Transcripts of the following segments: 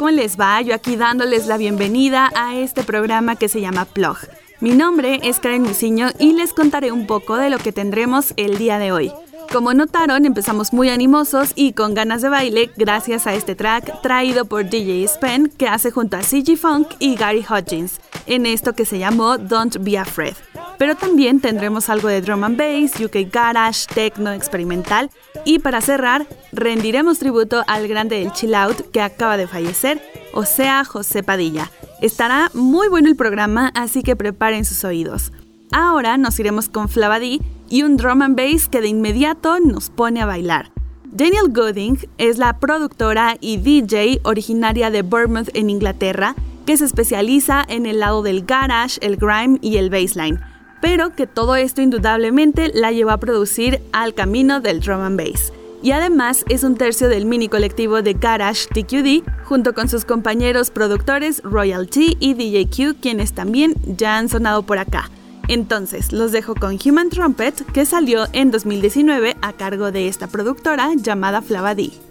¿Cómo les va? Yo aquí dándoles la bienvenida a este programa que se llama Plog. Mi nombre es Karen Musiño y les contaré un poco de lo que tendremos el día de hoy. Como notaron, empezamos muy animosos y con ganas de baile gracias a este track traído por DJ Spen que hace junto a CG Funk y Gary Hodgins en esto que se llamó Don't Be Afraid. Pero también tendremos algo de drum and bass, UK garage, techno experimental y para cerrar rendiremos tributo al grande del chill out que acaba de fallecer, o sea, José Padilla. Estará muy bueno el programa, así que preparen sus oídos. Ahora nos iremos con Flavadi y un drum and bass que de inmediato nos pone a bailar. Daniel Gooding es la productora y DJ originaria de Bournemouth en Inglaterra, que se especializa en el lado del garage, el grime y el bassline, pero que todo esto indudablemente la llevó a producir al camino del drum and bass. Y además es un tercio del mini colectivo de Garage TQD, junto con sus compañeros productores Royalty y DJQ, quienes también ya han sonado por acá. Entonces, los dejo con Human Trumpet, que salió en 2019 a cargo de esta productora llamada Flavadi.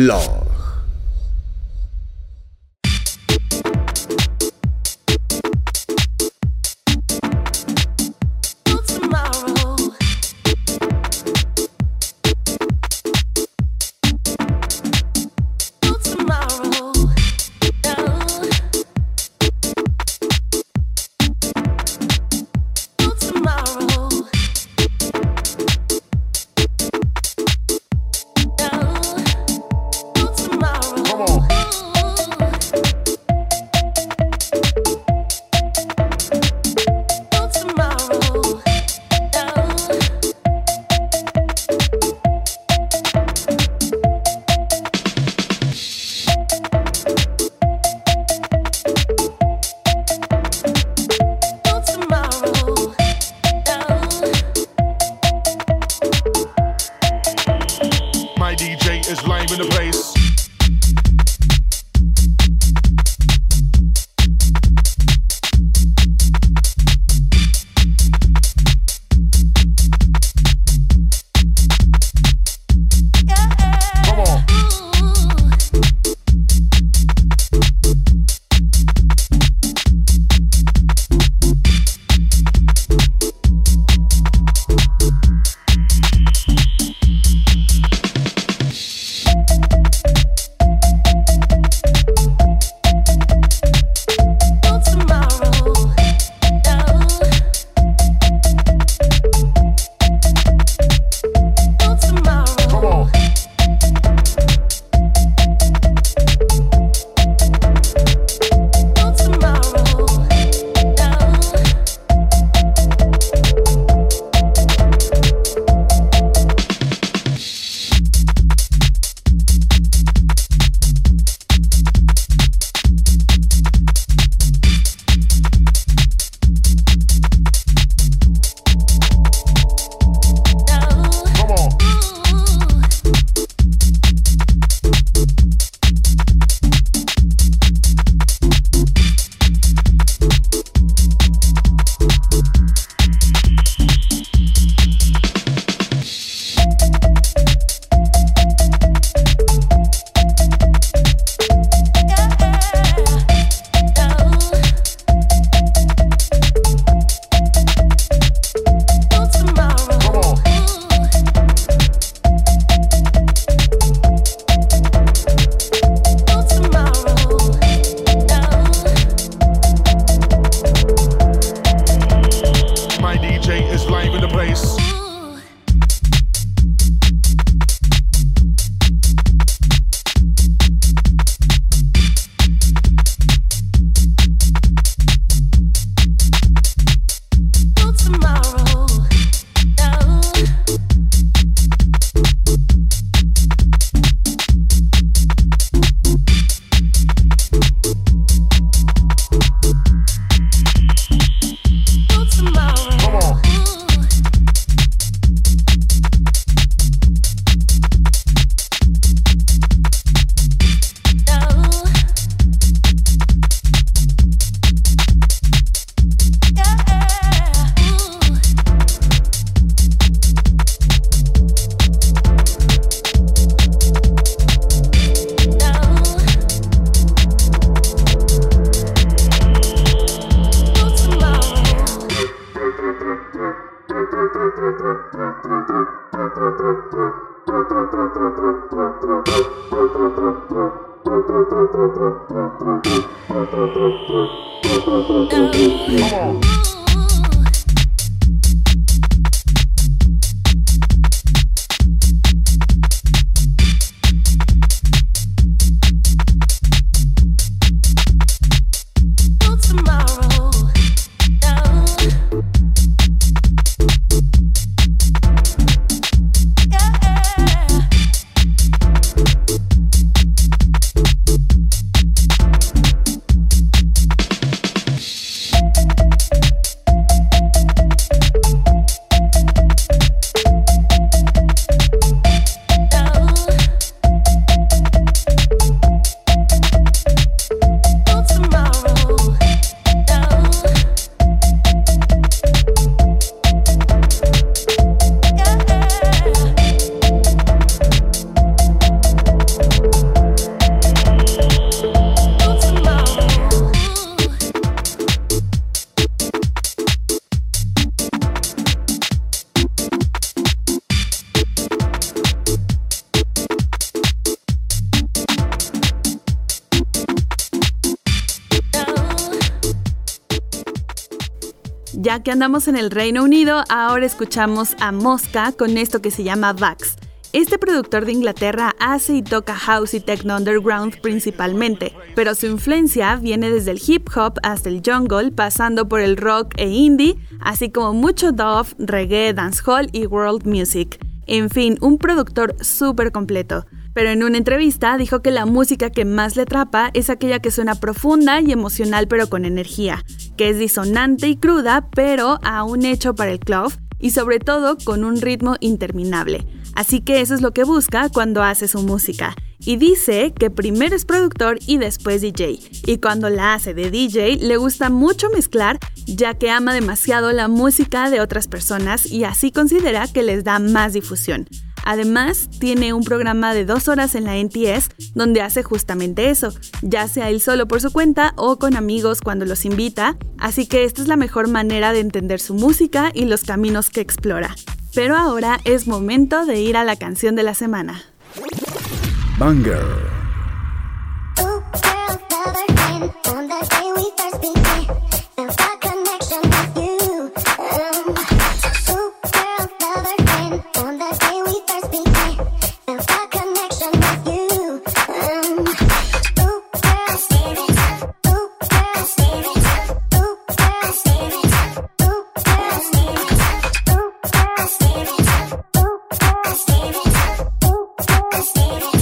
Blog. Ya que andamos en el Reino Unido, ahora escuchamos a Mosca con esto que se llama Vax. Este productor de Inglaterra hace y toca house y techno underground principalmente, pero su influencia viene desde el hip hop hasta el jungle, pasando por el rock e indie, así como mucho dove, reggae, dancehall y world music. En fin, un productor súper completo. Pero en una entrevista dijo que la música que más le atrapa es aquella que suena profunda y emocional pero con energía, que es disonante y cruda pero aún hecho para el club y sobre todo con un ritmo interminable. Así que eso es lo que busca cuando hace su música. Y dice que primero es productor y después DJ. Y cuando la hace de DJ le gusta mucho mezclar ya que ama demasiado la música de otras personas y así considera que les da más difusión. Además, tiene un programa de dos horas en la NTS donde hace justamente eso, ya sea él solo por su cuenta o con amigos cuando los invita, así que esta es la mejor manera de entender su música y los caminos que explora. Pero ahora es momento de ir a la canción de la semana. Banger. Quero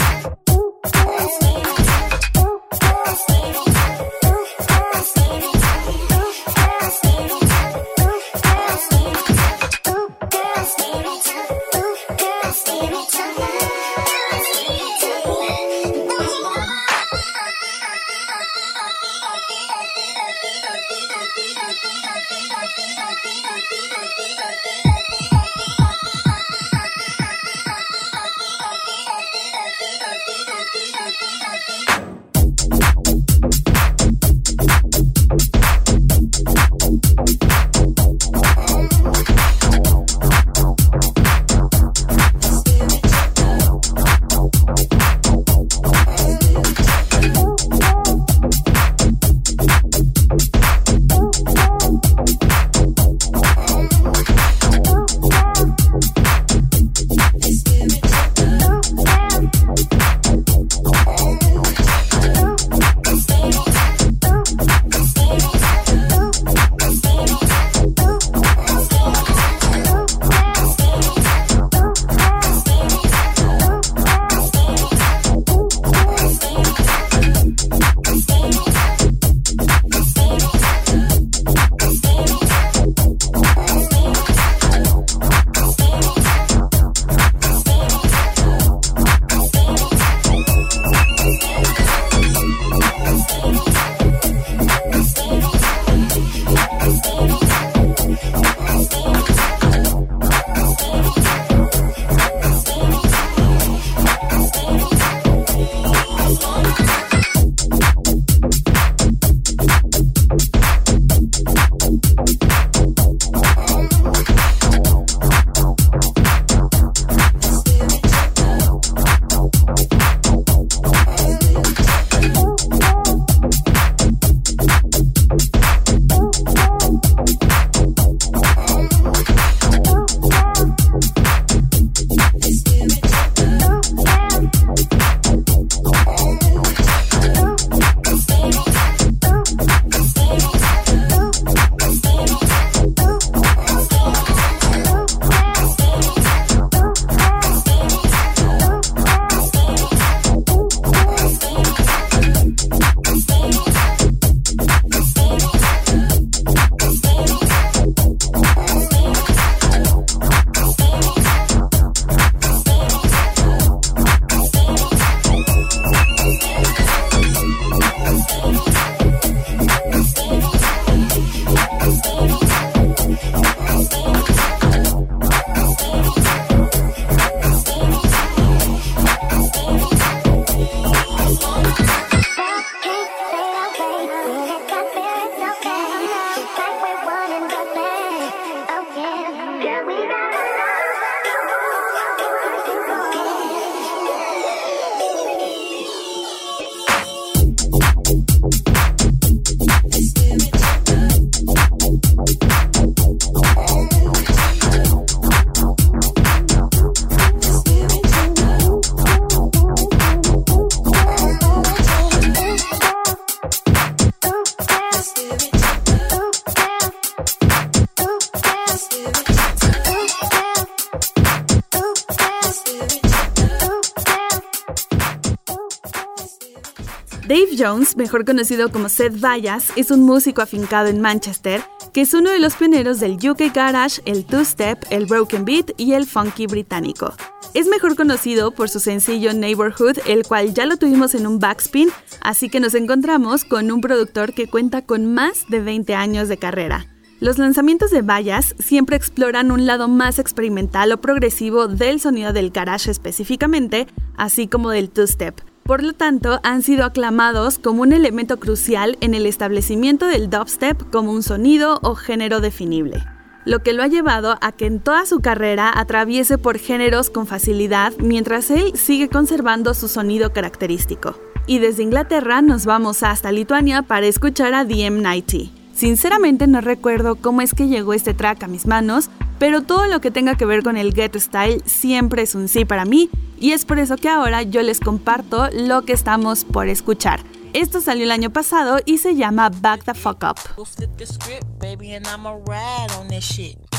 Jones, mejor conocido como Seth Vallas, es un músico afincado en Manchester que es uno de los pioneros del UK Garage, el two-step, el broken beat y el funky británico. Es mejor conocido por su sencillo Neighborhood, el cual ya lo tuvimos en un backspin, así que nos encontramos con un productor que cuenta con más de 20 años de carrera. Los lanzamientos de Vallas siempre exploran un lado más experimental o progresivo del sonido del garage específicamente, así como del two-step. Por lo tanto, han sido aclamados como un elemento crucial en el establecimiento del dubstep como un sonido o género definible, lo que lo ha llevado a que en toda su carrera atraviese por géneros con facilidad mientras él sigue conservando su sonido característico. Y desde Inglaterra nos vamos hasta Lituania para escuchar a DM90. Sinceramente no recuerdo cómo es que llegó este track a mis manos, pero todo lo que tenga que ver con el Get Style siempre es un sí para mí y es por eso que ahora yo les comparto lo que estamos por escuchar. Esto salió el año pasado y se llama Back the Fuck Up.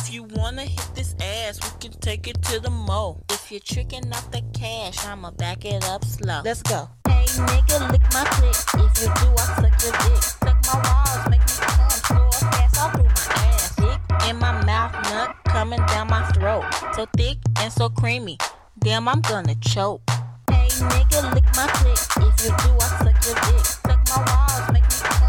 If you wanna hit this ass, we can take it to the mo. If you're tricking off the cash, I'ma back it up slow. Let's go. Hey nigga, lick my click. If you do, I suck your dick. Suck my walls, make me come slow fast all through in my mouth, nut coming down my throat. So thick and so creamy. Damn, I'm gonna choke. Hey nigga, lick my click. If you do, I suck your dick. Suck my walls, make me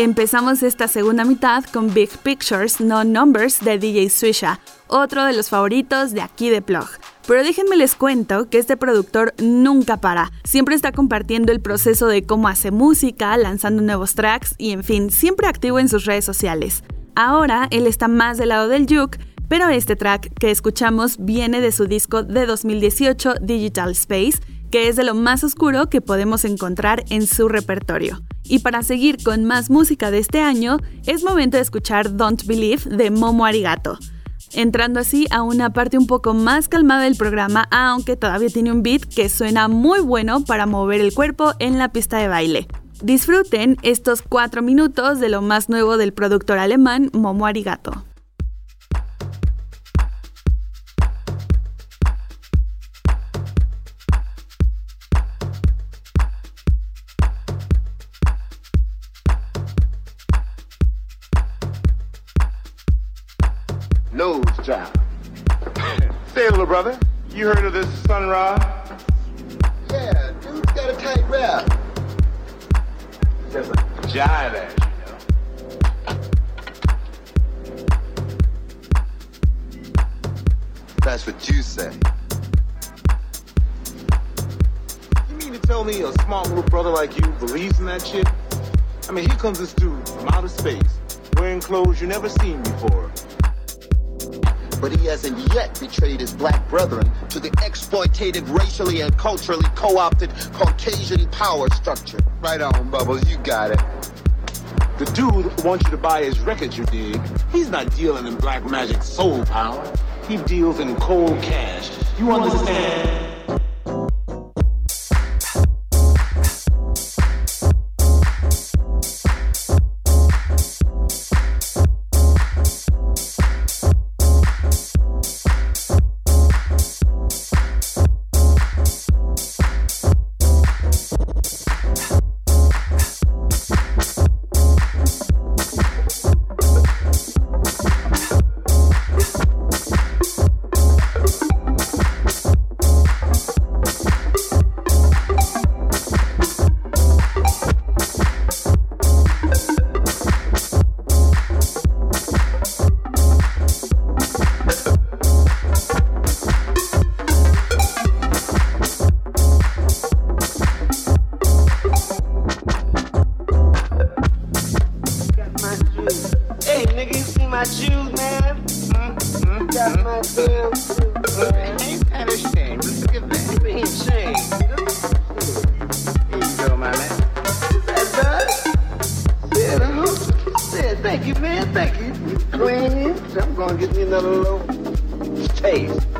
Empezamos esta segunda mitad con Big Pictures, No Numbers de DJ Swisha, otro de los favoritos de aquí de Plug. Pero déjenme les cuento que este productor nunca para, siempre está compartiendo el proceso de cómo hace música, lanzando nuevos tracks y en fin, siempre activo en sus redes sociales. Ahora él está más del lado del juke, pero este track que escuchamos viene de su disco de 2018 Digital Space, que es de lo más oscuro que podemos encontrar en su repertorio. Y para seguir con más música de este año, es momento de escuchar Don't Believe de Momo Arigato. Entrando así a una parte un poco más calmada del programa, aunque todavía tiene un beat que suena muy bueno para mover el cuerpo en la pista de baile. Disfruten estos cuatro minutos de lo más nuevo del productor alemán Momo Arigato. That's what you say. You mean to tell me a smart little brother like you believes in that shit? I mean, here comes this dude from outer space, wearing clothes you never seen before but he hasn't yet betrayed his black brethren to the exploitative, racially and culturally co-opted Caucasian power structure. Right on, Bubbles, you got it. The dude wants you to buy his records, you dig? He's not dealing in black magic soul power. He deals in cold cash. You understand? man. Thank you. You clean. I'm going to get me another little taste.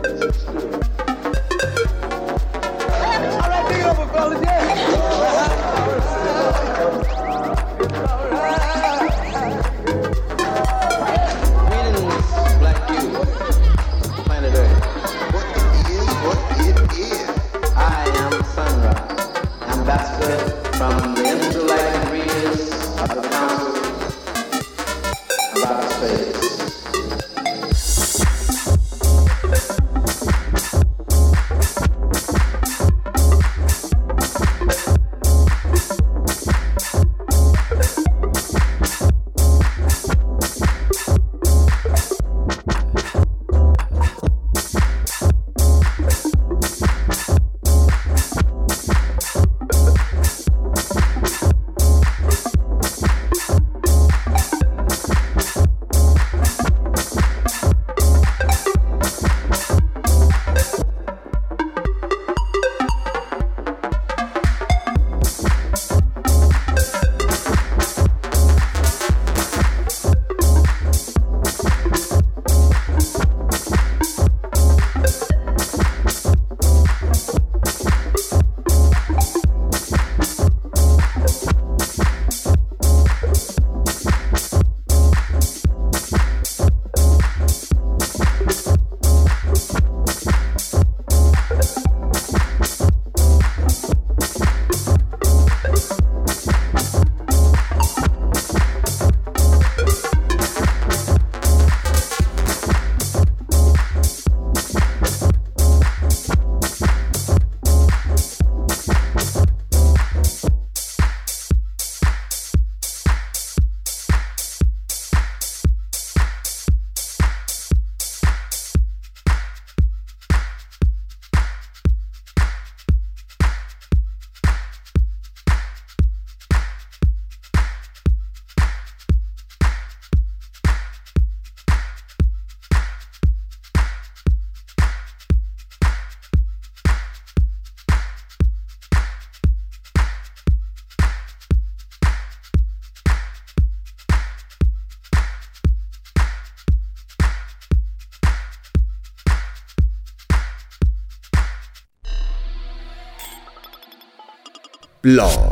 Law.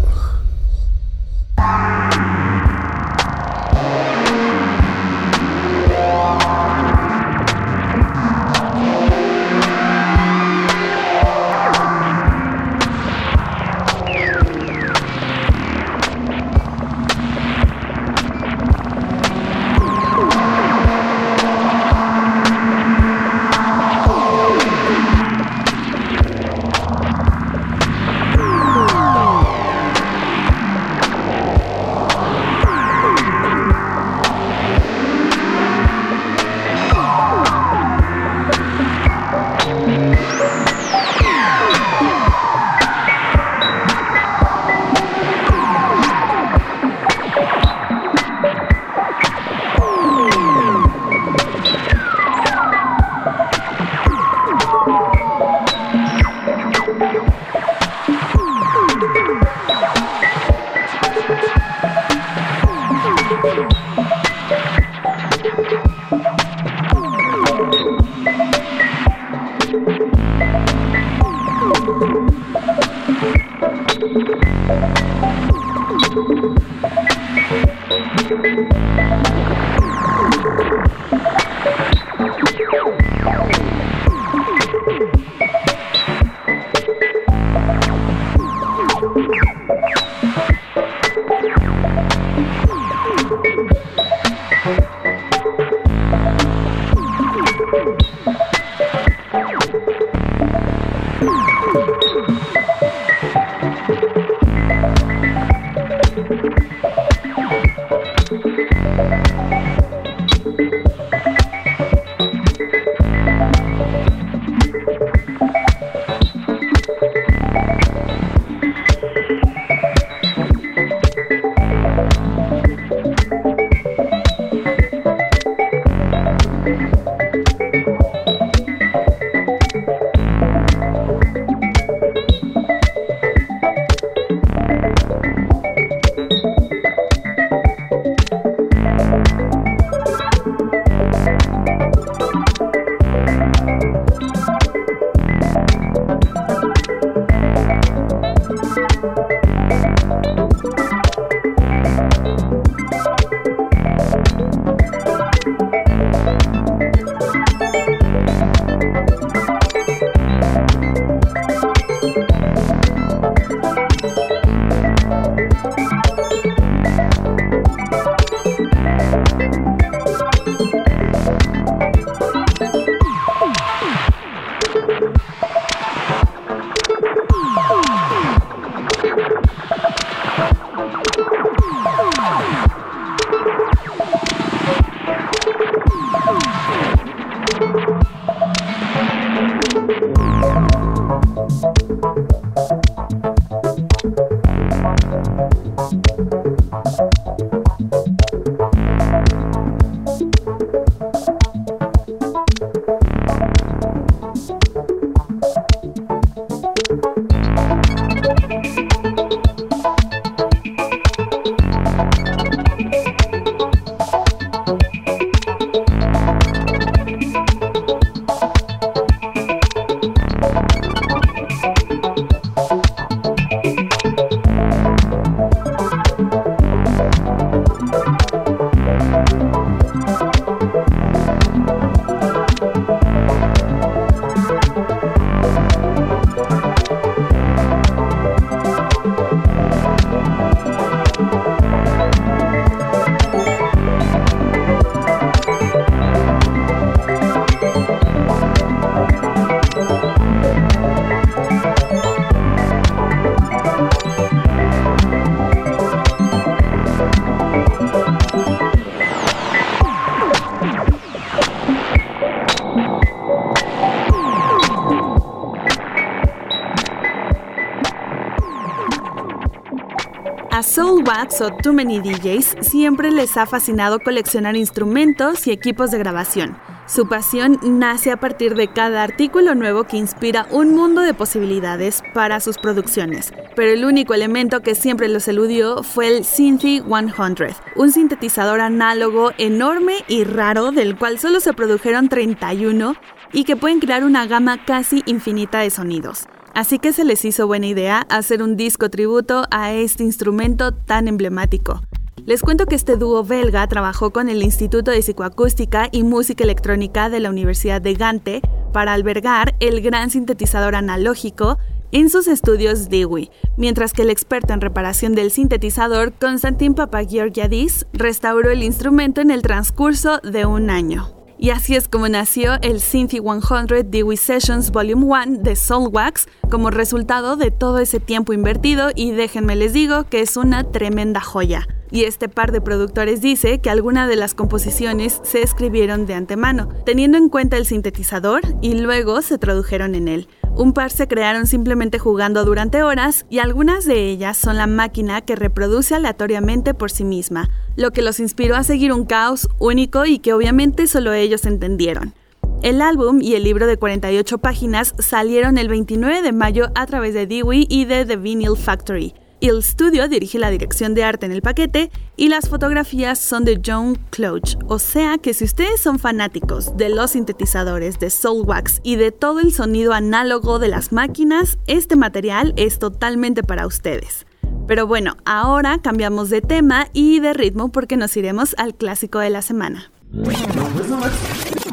Blog. o Too Many DJs siempre les ha fascinado coleccionar instrumentos y equipos de grabación. Su pasión nace a partir de cada artículo nuevo que inspira un mundo de posibilidades para sus producciones. Pero el único elemento que siempre los eludió fue el Synthy 100, un sintetizador análogo enorme y raro del cual solo se produjeron 31 y que pueden crear una gama casi infinita de sonidos. Así que se les hizo buena idea hacer un disco tributo a este instrumento tan emblemático. Les cuento que este dúo belga trabajó con el Instituto de Psicoacústica y Música Electrónica de la Universidad de Gante para albergar el gran sintetizador analógico en sus estudios Dewey, mientras que el experto en reparación del sintetizador, Konstantin Papageorgiadis, restauró el instrumento en el transcurso de un año. Y así es como nació el Synthy 100 Dewey Sessions Volume 1 de Soulwax como resultado de todo ese tiempo invertido y déjenme les digo que es una tremenda joya. Y este par de productores dice que algunas de las composiciones se escribieron de antemano, teniendo en cuenta el sintetizador y luego se tradujeron en él. Un par se crearon simplemente jugando durante horas y algunas de ellas son la máquina que reproduce aleatoriamente por sí misma, lo que los inspiró a seguir un caos único y que obviamente solo ellos entendieron. El álbum y el libro de 48 páginas salieron el 29 de mayo a través de Dewey y de The Vinyl Factory. El estudio dirige la dirección de arte en el paquete y las fotografías son de John Cloach. O sea que si ustedes son fanáticos de los sintetizadores, de Soulwax y de todo el sonido análogo de las máquinas, este material es totalmente para ustedes. Pero bueno, ahora cambiamos de tema y de ritmo porque nos iremos al clásico de la semana.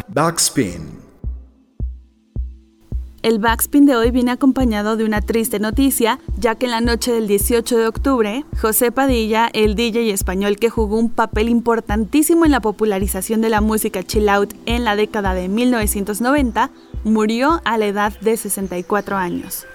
Backspin. El backspin de hoy viene acompañado de una triste noticia, ya que en la noche del 18 de octubre, José Padilla, el DJ español que jugó un papel importantísimo en la popularización de la música chill out en la década de 1990, murió a la edad de 64 años.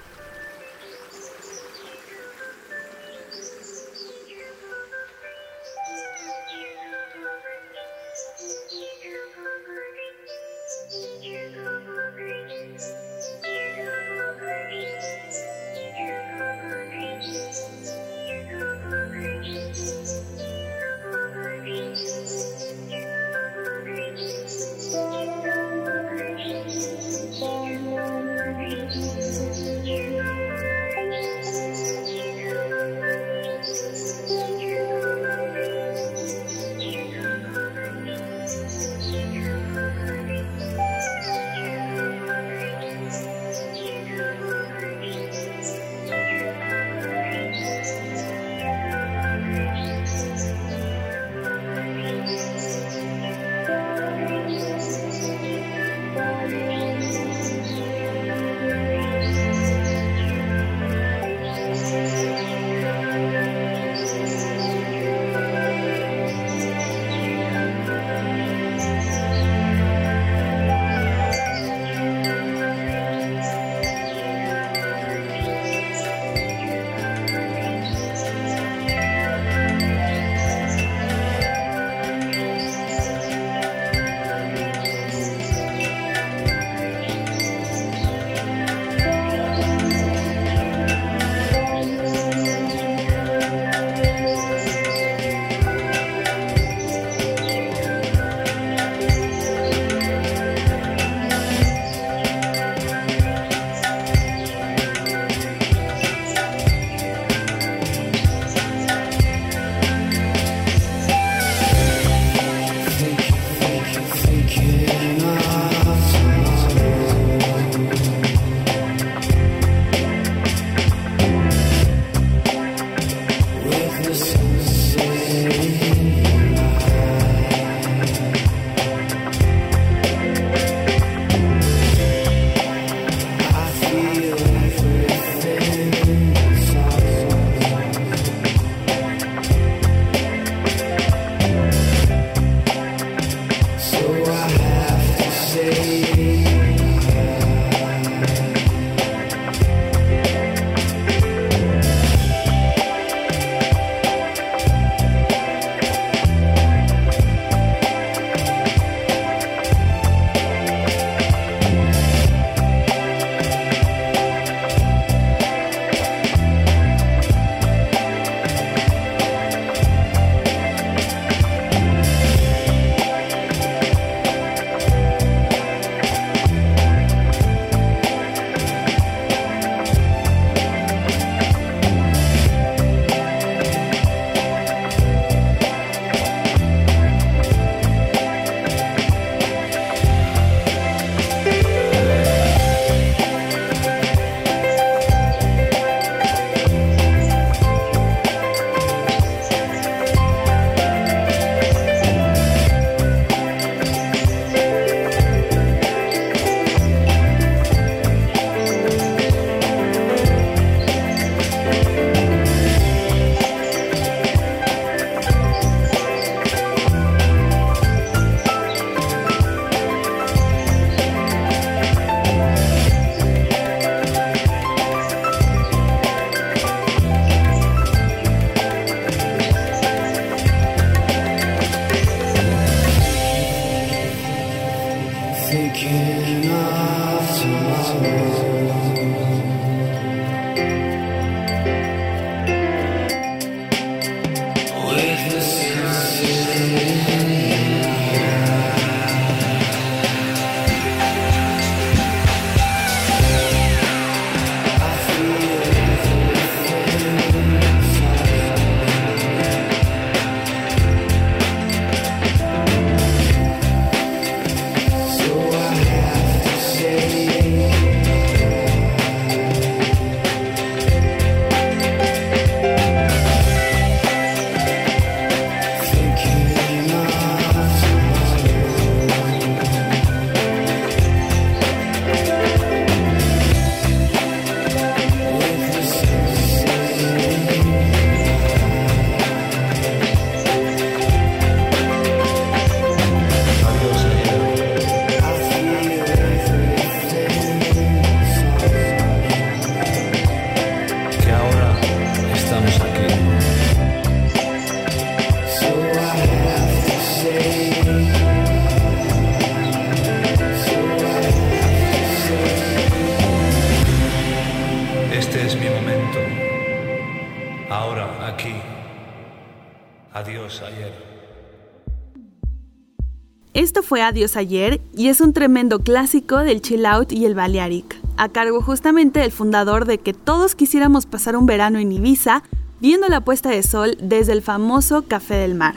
Fue Adiós ayer y es un tremendo clásico del chill out y el Balearic, a cargo justamente del fundador de que todos quisiéramos pasar un verano en Ibiza viendo la puesta de sol desde el famoso Café del Mar.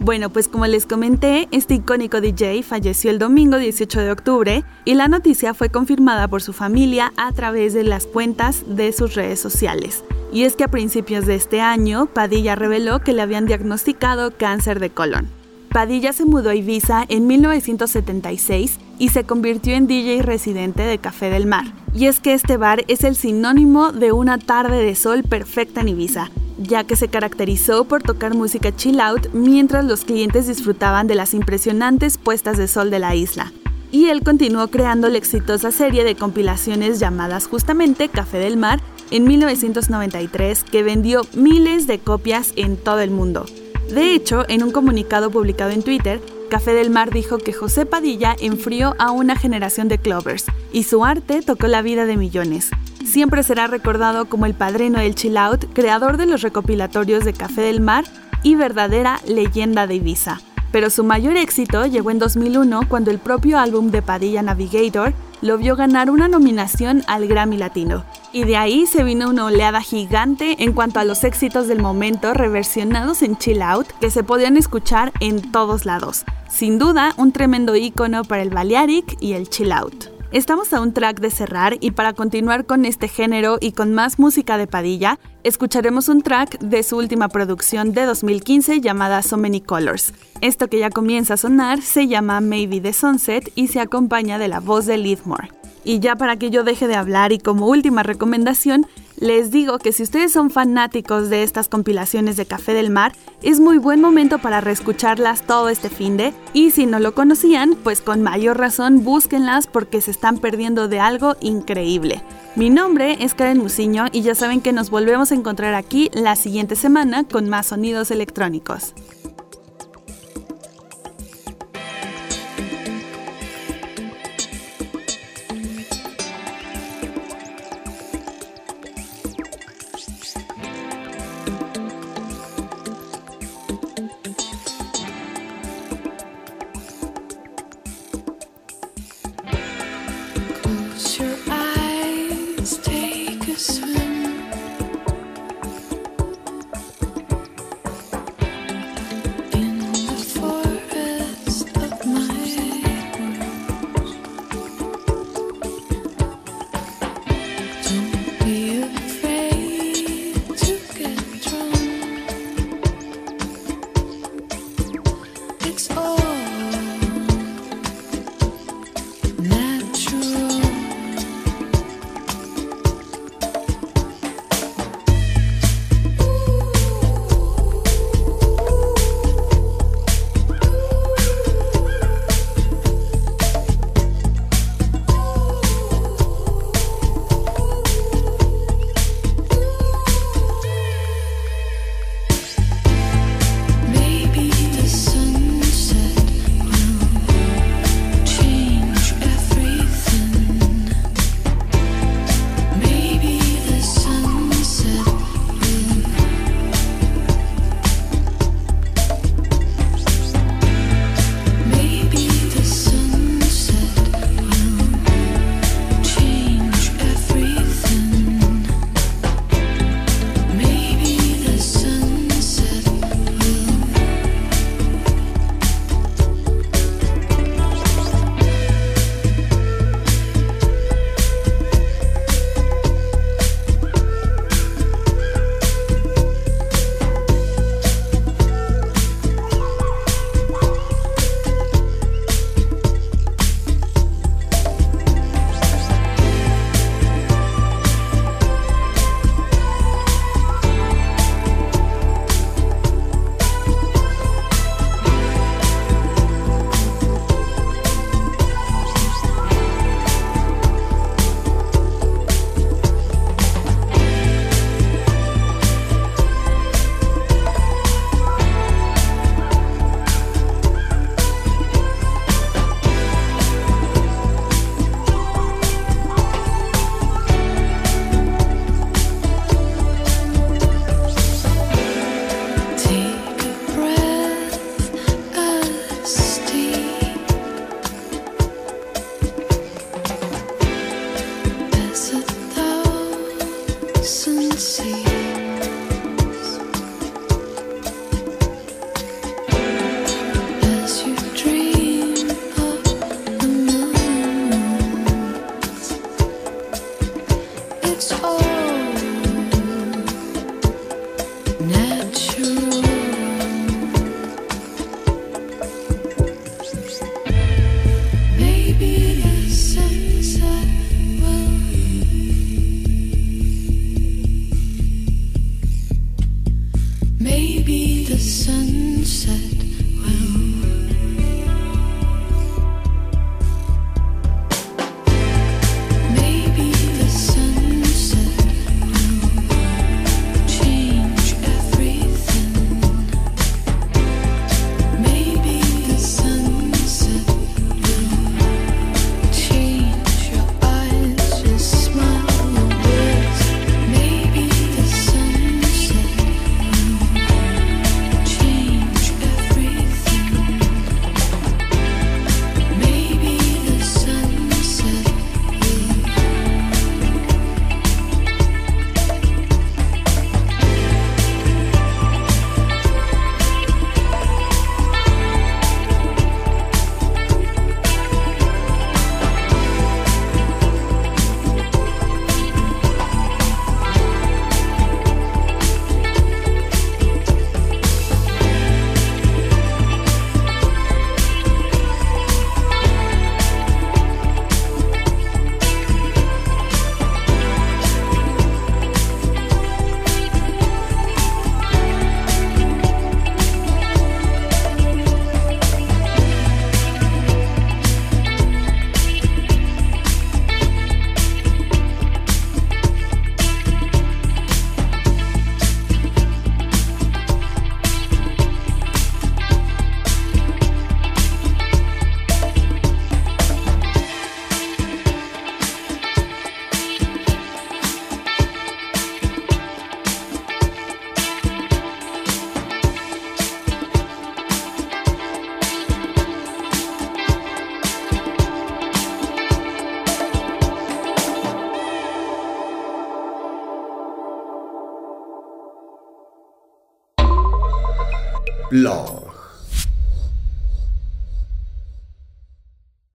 Bueno, pues como les comenté, este icónico DJ falleció el domingo 18 de octubre y la noticia fue confirmada por su familia a través de las cuentas de sus redes sociales. Y es que a principios de este año, Padilla reveló que le habían diagnosticado cáncer de colon. Padilla se mudó a Ibiza en 1976 y se convirtió en DJ residente de Café del Mar. Y es que este bar es el sinónimo de una tarde de sol perfecta en Ibiza, ya que se caracterizó por tocar música chill out mientras los clientes disfrutaban de las impresionantes puestas de sol de la isla. Y él continuó creando la exitosa serie de compilaciones llamadas justamente Café del Mar en 1993 que vendió miles de copias en todo el mundo. De hecho, en un comunicado publicado en Twitter, Café del Mar dijo que José Padilla enfrió a una generación de clovers y su arte tocó la vida de millones. Siempre será recordado como el padrino del chill out, creador de los recopilatorios de Café del Mar y verdadera leyenda de Ibiza. Pero su mayor éxito llegó en 2001 cuando el propio álbum de Padilla Navigator lo vio ganar una nominación al Grammy Latino. Y de ahí se vino una oleada gigante en cuanto a los éxitos del momento reversionados en Chill Out que se podían escuchar en todos lados. Sin duda, un tremendo icono para el Balearic y el Chill Out. Estamos a un track de cerrar y para continuar con este género y con más música de Padilla, escucharemos un track de su última producción de 2015 llamada So Many Colors. Esto que ya comienza a sonar se llama Maybe the Sunset y se acompaña de la voz de Lidmore. Y ya para que yo deje de hablar y como última recomendación, les digo que si ustedes son fanáticos de estas compilaciones de Café del Mar, es muy buen momento para reescucharlas todo este fin de. Y si no lo conocían, pues con mayor razón búsquenlas porque se están perdiendo de algo increíble. Mi nombre es Karen Musiño y ya saben que nos volvemos a encontrar aquí la siguiente semana con más sonidos electrónicos.